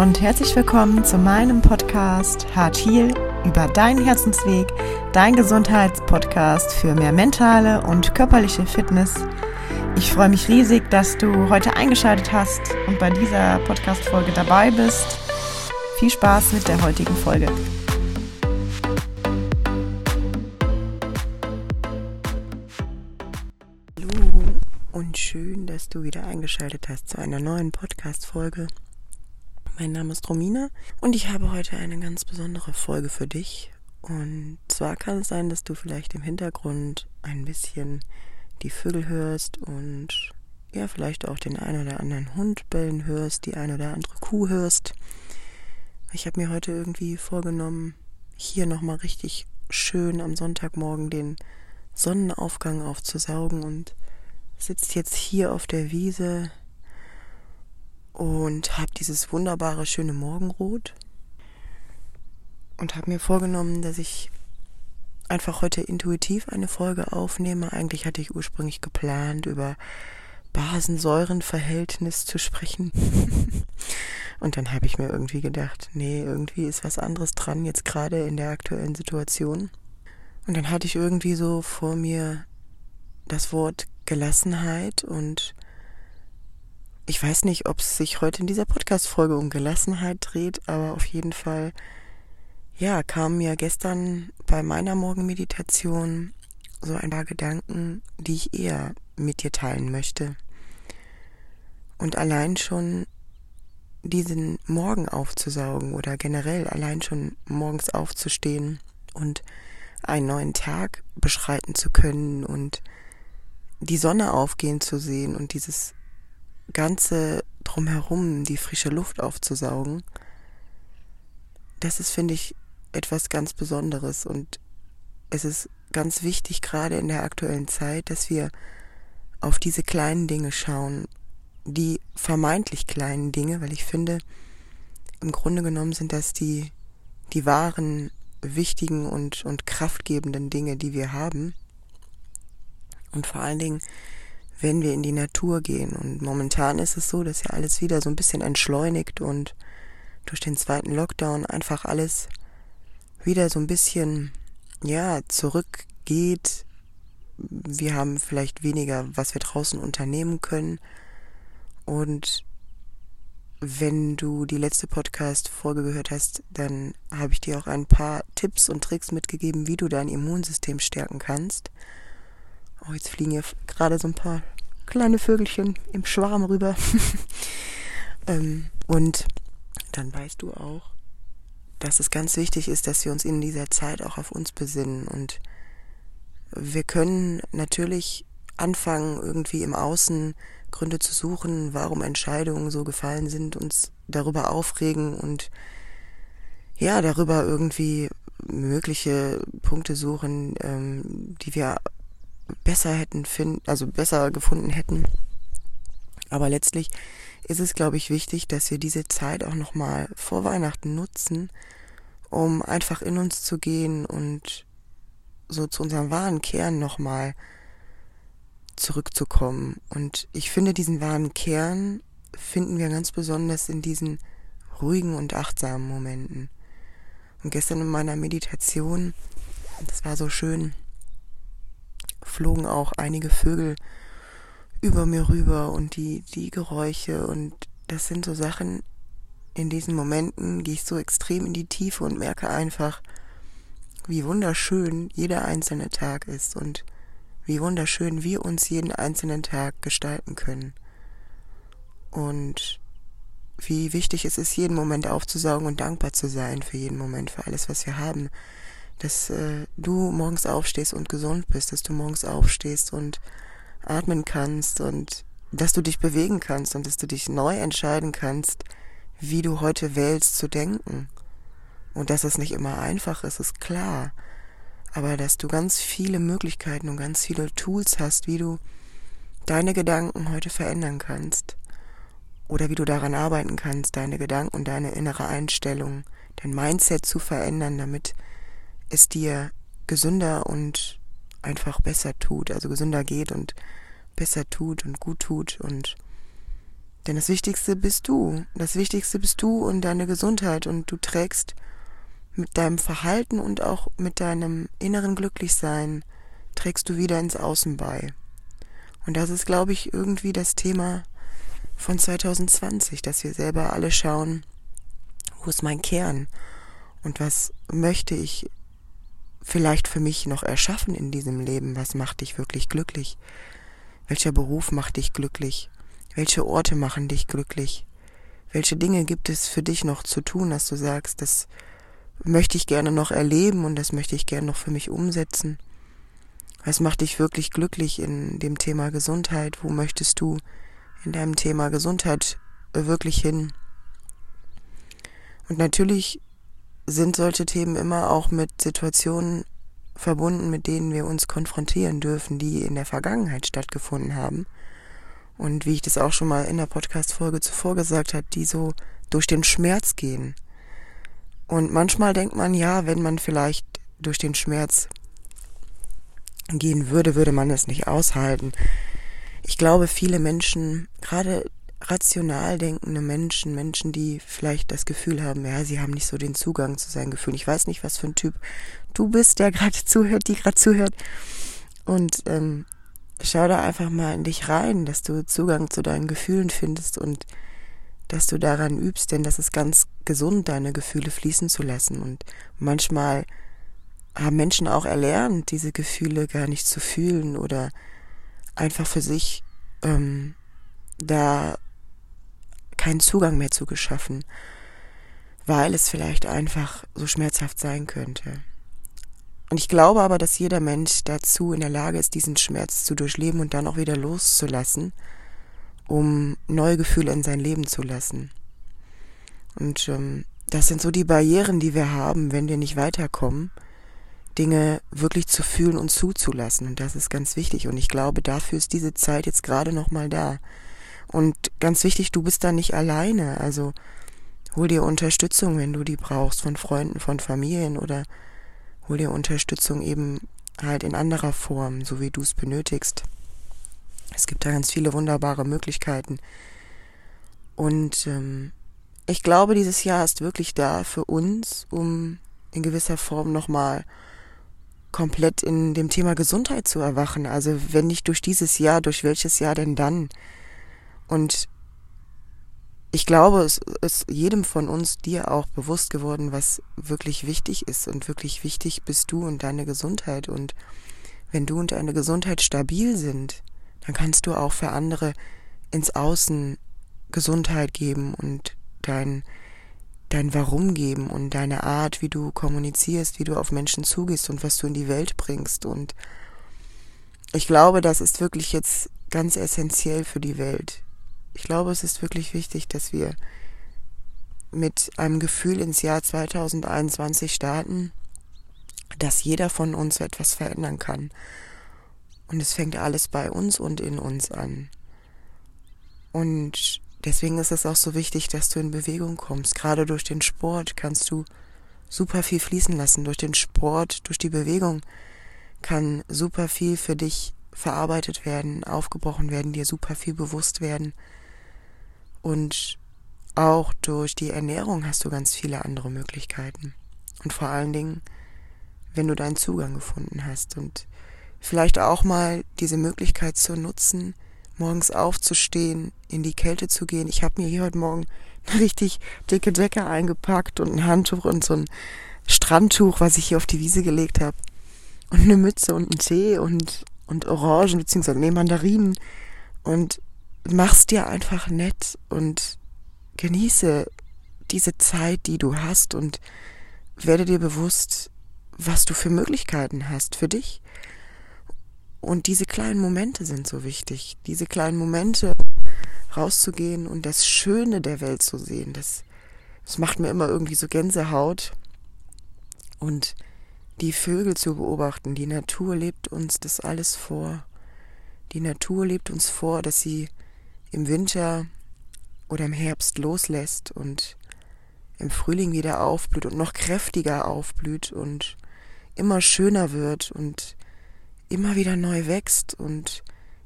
Und herzlich willkommen zu meinem Podcast Hart Heal über deinen Herzensweg, dein Gesundheitspodcast für mehr mentale und körperliche Fitness. Ich freue mich riesig, dass du heute eingeschaltet hast und bei dieser Podcast-Folge dabei bist. Viel Spaß mit der heutigen Folge. Hallo und schön, dass du wieder eingeschaltet hast zu einer neuen Podcast-Folge. Mein Name ist Romina und ich habe heute eine ganz besondere Folge für dich. Und zwar kann es sein, dass du vielleicht im Hintergrund ein bisschen die Vögel hörst und ja, vielleicht auch den ein oder anderen Hund bellen hörst, die ein oder andere Kuh hörst. Ich habe mir heute irgendwie vorgenommen, hier nochmal richtig schön am Sonntagmorgen den Sonnenaufgang aufzusaugen und sitzt jetzt hier auf der Wiese und habe dieses wunderbare, schöne Morgenrot und habe mir vorgenommen, dass ich einfach heute intuitiv eine Folge aufnehme. Eigentlich hatte ich ursprünglich geplant, über Basensäurenverhältnis zu sprechen. und dann habe ich mir irgendwie gedacht, nee, irgendwie ist was anderes dran, jetzt gerade in der aktuellen Situation. Und dann hatte ich irgendwie so vor mir das Wort Gelassenheit und ich weiß nicht, ob es sich heute in dieser Podcast-Folge um Gelassenheit dreht, aber auf jeden Fall, ja, kamen mir gestern bei meiner Morgenmeditation so ein paar Gedanken, die ich eher mit dir teilen möchte. Und allein schon diesen Morgen aufzusaugen oder generell allein schon morgens aufzustehen und einen neuen Tag beschreiten zu können und die Sonne aufgehen zu sehen und dieses ganze drumherum, die frische Luft aufzusaugen, das ist, finde ich, etwas ganz Besonderes und es ist ganz wichtig, gerade in der aktuellen Zeit, dass wir auf diese kleinen Dinge schauen, die vermeintlich kleinen Dinge, weil ich finde, im Grunde genommen sind das die, die wahren, wichtigen und, und kraftgebenden Dinge, die wir haben. Und vor allen Dingen wenn wir in die Natur gehen. Und momentan ist es so, dass ja alles wieder so ein bisschen entschleunigt und durch den zweiten Lockdown einfach alles wieder so ein bisschen, ja, zurückgeht. Wir haben vielleicht weniger, was wir draußen unternehmen können. Und wenn du die letzte Podcast-Folge gehört hast, dann habe ich dir auch ein paar Tipps und Tricks mitgegeben, wie du dein Immunsystem stärken kannst. Oh, jetzt fliegen hier gerade so ein paar kleine Vögelchen im Schwarm rüber. ähm, und dann weißt du auch, dass es ganz wichtig ist, dass wir uns in dieser Zeit auch auf uns besinnen. Und wir können natürlich anfangen, irgendwie im Außen Gründe zu suchen, warum Entscheidungen so gefallen sind, uns darüber aufregen und ja, darüber irgendwie mögliche Punkte suchen, ähm, die wir besser hätten finden, also besser gefunden hätten. Aber letztlich ist es, glaube ich, wichtig, dass wir diese Zeit auch nochmal vor Weihnachten nutzen, um einfach in uns zu gehen und so zu unserem wahren Kern nochmal zurückzukommen. Und ich finde, diesen wahren Kern finden wir ganz besonders in diesen ruhigen und achtsamen Momenten. Und gestern in meiner Meditation, das war so schön, flogen auch einige Vögel über mir rüber und die, die Geräusche und das sind so Sachen, in diesen Momenten gehe ich so extrem in die Tiefe und merke einfach, wie wunderschön jeder einzelne Tag ist und wie wunderschön wir uns jeden einzelnen Tag gestalten können. Und wie wichtig es ist, jeden Moment aufzusaugen und dankbar zu sein für jeden Moment, für alles, was wir haben dass äh, du morgens aufstehst und gesund bist, dass du morgens aufstehst und atmen kannst und dass du dich bewegen kannst und dass du dich neu entscheiden kannst, wie du heute wählst zu denken. Und dass es nicht immer einfach ist, ist klar. Aber dass du ganz viele Möglichkeiten und ganz viele Tools hast, wie du deine Gedanken heute verändern kannst. Oder wie du daran arbeiten kannst, deine Gedanken deine innere Einstellung, dein Mindset zu verändern, damit es dir gesünder und einfach besser tut, also gesünder geht und besser tut und gut tut und Denn das Wichtigste bist du. Das Wichtigste bist du und deine Gesundheit und du trägst mit deinem Verhalten und auch mit deinem inneren Glücklichsein trägst du wieder ins Außen bei. Und das ist, glaube ich, irgendwie das Thema von 2020, dass wir selber alle schauen, wo ist mein Kern und was möchte ich vielleicht für mich noch erschaffen in diesem Leben, was macht dich wirklich glücklich, welcher Beruf macht dich glücklich, welche Orte machen dich glücklich, welche Dinge gibt es für dich noch zu tun, dass du sagst, das möchte ich gerne noch erleben und das möchte ich gerne noch für mich umsetzen. Was macht dich wirklich glücklich in dem Thema Gesundheit? Wo möchtest du in deinem Thema Gesundheit wirklich hin? Und natürlich sind solche Themen immer auch mit Situationen verbunden, mit denen wir uns konfrontieren dürfen, die in der Vergangenheit stattgefunden haben. Und wie ich das auch schon mal in der Podcast-Folge zuvor gesagt habe, die so durch den Schmerz gehen. Und manchmal denkt man, ja, wenn man vielleicht durch den Schmerz gehen würde, würde man es nicht aushalten. Ich glaube, viele Menschen, gerade rational denkende Menschen, Menschen, die vielleicht das Gefühl haben, ja, sie haben nicht so den Zugang zu seinen Gefühlen. Ich weiß nicht, was für ein Typ du bist, der gerade zuhört, die gerade zuhört. Und ähm, schau da einfach mal in dich rein, dass du Zugang zu deinen Gefühlen findest und dass du daran übst, denn das ist ganz gesund, deine Gefühle fließen zu lassen. Und manchmal haben Menschen auch erlernt, diese Gefühle gar nicht zu fühlen oder einfach für sich ähm, da keinen Zugang mehr zu geschaffen, weil es vielleicht einfach so schmerzhaft sein könnte. Und ich glaube aber, dass jeder Mensch dazu in der Lage ist, diesen Schmerz zu durchleben und dann auch wieder loszulassen, um neue Gefühle in sein Leben zu lassen. Und ähm, das sind so die Barrieren, die wir haben, wenn wir nicht weiterkommen, Dinge wirklich zu fühlen und zuzulassen. Und das ist ganz wichtig. Und ich glaube, dafür ist diese Zeit jetzt gerade nochmal da. Und ganz wichtig, du bist da nicht alleine. Also hol dir Unterstützung, wenn du die brauchst, von Freunden, von Familien oder hol dir Unterstützung eben halt in anderer Form, so wie du es benötigst. Es gibt da ganz viele wunderbare Möglichkeiten. Und ähm, ich glaube, dieses Jahr ist wirklich da für uns, um in gewisser Form nochmal komplett in dem Thema Gesundheit zu erwachen. Also wenn nicht durch dieses Jahr, durch welches Jahr denn dann? Und ich glaube, es ist jedem von uns, dir auch bewusst geworden, was wirklich wichtig ist. Und wirklich wichtig bist du und deine Gesundheit. Und wenn du und deine Gesundheit stabil sind, dann kannst du auch für andere ins Außen Gesundheit geben und dein, dein Warum geben und deine Art, wie du kommunizierst, wie du auf Menschen zugehst und was du in die Welt bringst. Und ich glaube, das ist wirklich jetzt ganz essentiell für die Welt. Ich glaube, es ist wirklich wichtig, dass wir mit einem Gefühl ins Jahr 2021 starten, dass jeder von uns etwas verändern kann. Und es fängt alles bei uns und in uns an. Und deswegen ist es auch so wichtig, dass du in Bewegung kommst. Gerade durch den Sport kannst du super viel fließen lassen. Durch den Sport, durch die Bewegung kann super viel für dich verarbeitet werden, aufgebrochen werden, dir super viel bewusst werden. Und auch durch die Ernährung hast du ganz viele andere Möglichkeiten. Und vor allen Dingen, wenn du deinen Zugang gefunden hast und vielleicht auch mal diese Möglichkeit zu nutzen, morgens aufzustehen, in die Kälte zu gehen. Ich habe mir hier heute Morgen eine richtig dicke Decke eingepackt und ein Handtuch und so ein Strandtuch, was ich hier auf die Wiese gelegt habe. Und eine Mütze und einen Tee und, und Orangen, beziehungsweise nee, Mandarinen. Und mach's dir einfach nett und genieße diese Zeit, die du hast und werde dir bewusst, was du für Möglichkeiten hast für dich. Und diese kleinen Momente sind so wichtig. Diese kleinen Momente, rauszugehen und das Schöne der Welt zu sehen. Das, das macht mir immer irgendwie so Gänsehaut. Und die Vögel zu beobachten. Die Natur lebt uns das alles vor. Die Natur lebt uns vor, dass sie im Winter oder im Herbst loslässt und im Frühling wieder aufblüht und noch kräftiger aufblüht und immer schöner wird und immer wieder neu wächst und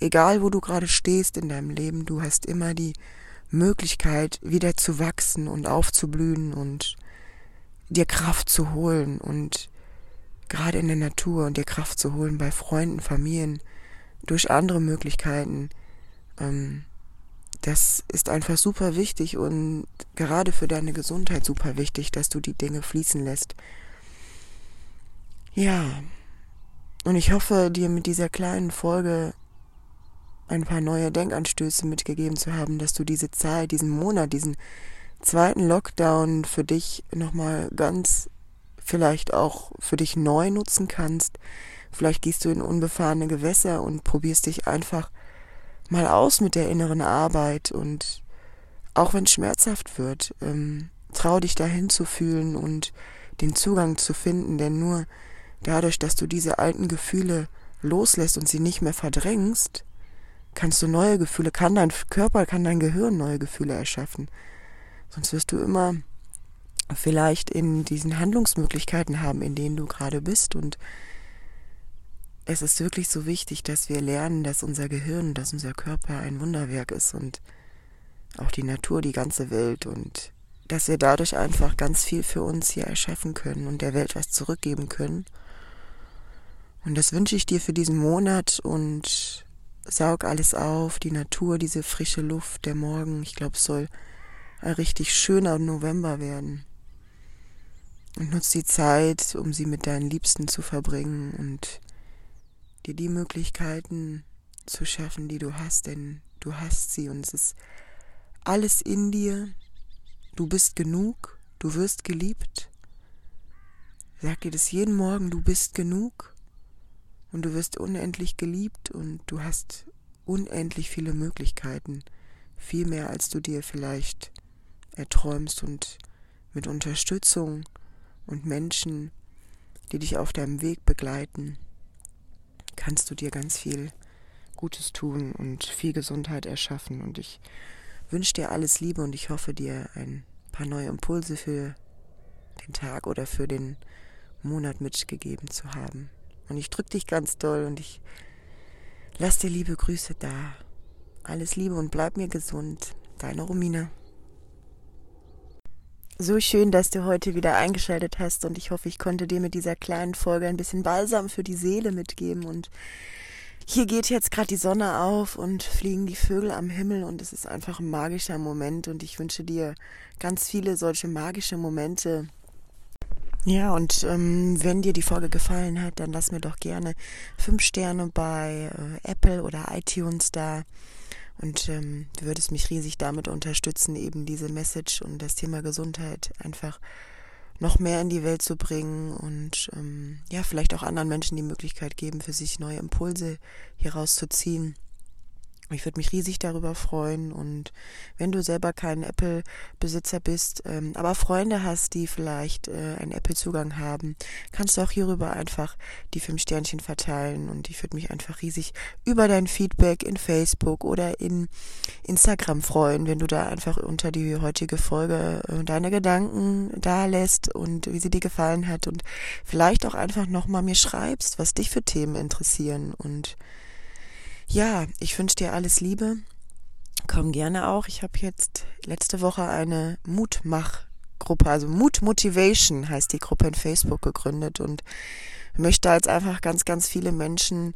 egal wo du gerade stehst in deinem Leben, du hast immer die Möglichkeit, wieder zu wachsen und aufzublühen und dir Kraft zu holen und gerade in der Natur und dir Kraft zu holen bei Freunden, Familien, durch andere Möglichkeiten. Ähm, das ist einfach super wichtig und gerade für deine Gesundheit super wichtig, dass du die Dinge fließen lässt. Ja, und ich hoffe, dir mit dieser kleinen Folge ein paar neue Denkanstöße mitgegeben zu haben, dass du diese Zeit, diesen Monat, diesen zweiten Lockdown für dich nochmal ganz vielleicht auch für dich neu nutzen kannst. Vielleicht gehst du in unbefahrene Gewässer und probierst dich einfach mal aus mit der inneren Arbeit und auch wenn es schmerzhaft wird, ähm, trau dich dahin zu fühlen und den Zugang zu finden, denn nur dadurch, dass du diese alten Gefühle loslässt und sie nicht mehr verdrängst, kannst du neue Gefühle, kann dein Körper, kann dein Gehirn neue Gefühle erschaffen. Sonst wirst du immer vielleicht in diesen Handlungsmöglichkeiten haben, in denen du gerade bist. Und es ist wirklich so wichtig, dass wir lernen, dass unser Gehirn, dass unser Körper ein Wunderwerk ist und auch die Natur, die ganze Welt und dass wir dadurch einfach ganz viel für uns hier erschaffen können und der Welt was zurückgeben können. Und das wünsche ich dir für diesen Monat und saug alles auf, die Natur, diese frische Luft, der Morgen. Ich glaube, es soll ein richtig schöner November werden. Und nutz die Zeit, um sie mit deinen Liebsten zu verbringen und dir die Möglichkeiten zu schaffen, die du hast, denn du hast sie und es ist alles in dir. Du bist genug, du wirst geliebt. Sag dir das jeden Morgen, du bist genug und du wirst unendlich geliebt und du hast unendlich viele Möglichkeiten, viel mehr als du dir vielleicht erträumst und mit Unterstützung und Menschen, die dich auf deinem Weg begleiten, kannst du dir ganz viel Gutes tun und viel Gesundheit erschaffen. Und ich wünsche dir alles Liebe und ich hoffe dir ein paar neue Impulse für den Tag oder für den Monat mitgegeben zu haben. Und ich drücke dich ganz doll und ich lass dir liebe Grüße da. Alles Liebe und bleib mir gesund. Deine Romina. So schön, dass du heute wieder eingeschaltet hast und ich hoffe, ich konnte dir mit dieser kleinen Folge ein bisschen Balsam für die Seele mitgeben und hier geht jetzt gerade die Sonne auf und fliegen die Vögel am Himmel und es ist einfach ein magischer Moment und ich wünsche dir ganz viele solche magische Momente. Ja, und ähm, wenn dir die Folge gefallen hat, dann lass mir doch gerne fünf Sterne bei äh, Apple oder iTunes da. Und ähm, du würdest mich riesig damit unterstützen, eben diese Message und das Thema Gesundheit einfach noch mehr in die Welt zu bringen und ähm, ja, vielleicht auch anderen Menschen die Möglichkeit geben, für sich neue Impulse hier rauszuziehen. Ich würde mich riesig darüber freuen und wenn du selber kein Apple-Besitzer bist, ähm, aber Freunde hast, die vielleicht äh, einen Apple-Zugang haben, kannst du auch hierüber einfach die fünf Sternchen verteilen und ich würde mich einfach riesig über dein Feedback in Facebook oder in Instagram freuen, wenn du da einfach unter die heutige Folge äh, deine Gedanken da lässt und wie sie dir gefallen hat und vielleicht auch einfach nochmal mir schreibst, was dich für Themen interessieren und ja, ich wünsche dir alles Liebe. Komm gerne auch. Ich habe jetzt letzte Woche eine Mutmachgruppe, also Mut Motivation heißt die Gruppe in Facebook gegründet und möchte als einfach ganz, ganz viele Menschen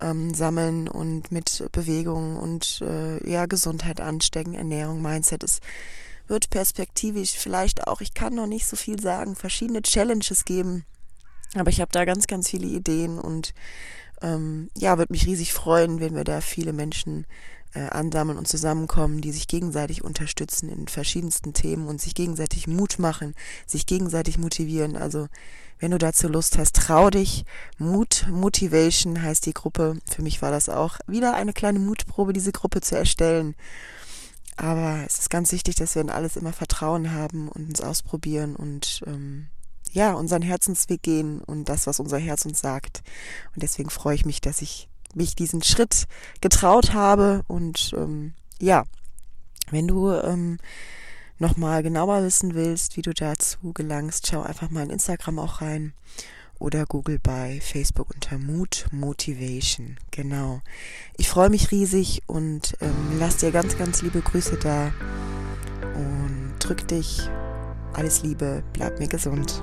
ähm, sammeln und mit Bewegung und äh, ja Gesundheit anstecken, Ernährung, Mindset. Es wird perspektivisch vielleicht auch, ich kann noch nicht so viel sagen, verschiedene Challenges geben, aber ich habe da ganz, ganz viele Ideen und ähm, ja, würde mich riesig freuen, wenn wir da viele Menschen äh, ansammeln und zusammenkommen, die sich gegenseitig unterstützen in verschiedensten Themen und sich gegenseitig Mut machen, sich gegenseitig motivieren. Also wenn du dazu Lust hast, trau dich. Mut Motivation heißt die Gruppe. Für mich war das auch wieder eine kleine Mutprobe, diese Gruppe zu erstellen. Aber es ist ganz wichtig, dass wir in alles immer Vertrauen haben und uns ausprobieren und ähm, ja, unseren Herzensweg gehen und das, was unser Herz uns sagt. Und deswegen freue ich mich, dass ich mich diesen Schritt getraut habe. Und ähm, ja, wenn du ähm, nochmal genauer wissen willst, wie du dazu gelangst, schau einfach mal in Instagram auch rein oder google bei Facebook unter Mood Motivation. Genau. Ich freue mich riesig und ähm, lass dir ganz, ganz liebe Grüße da und drück dich. Alles Liebe, bleib mir gesund.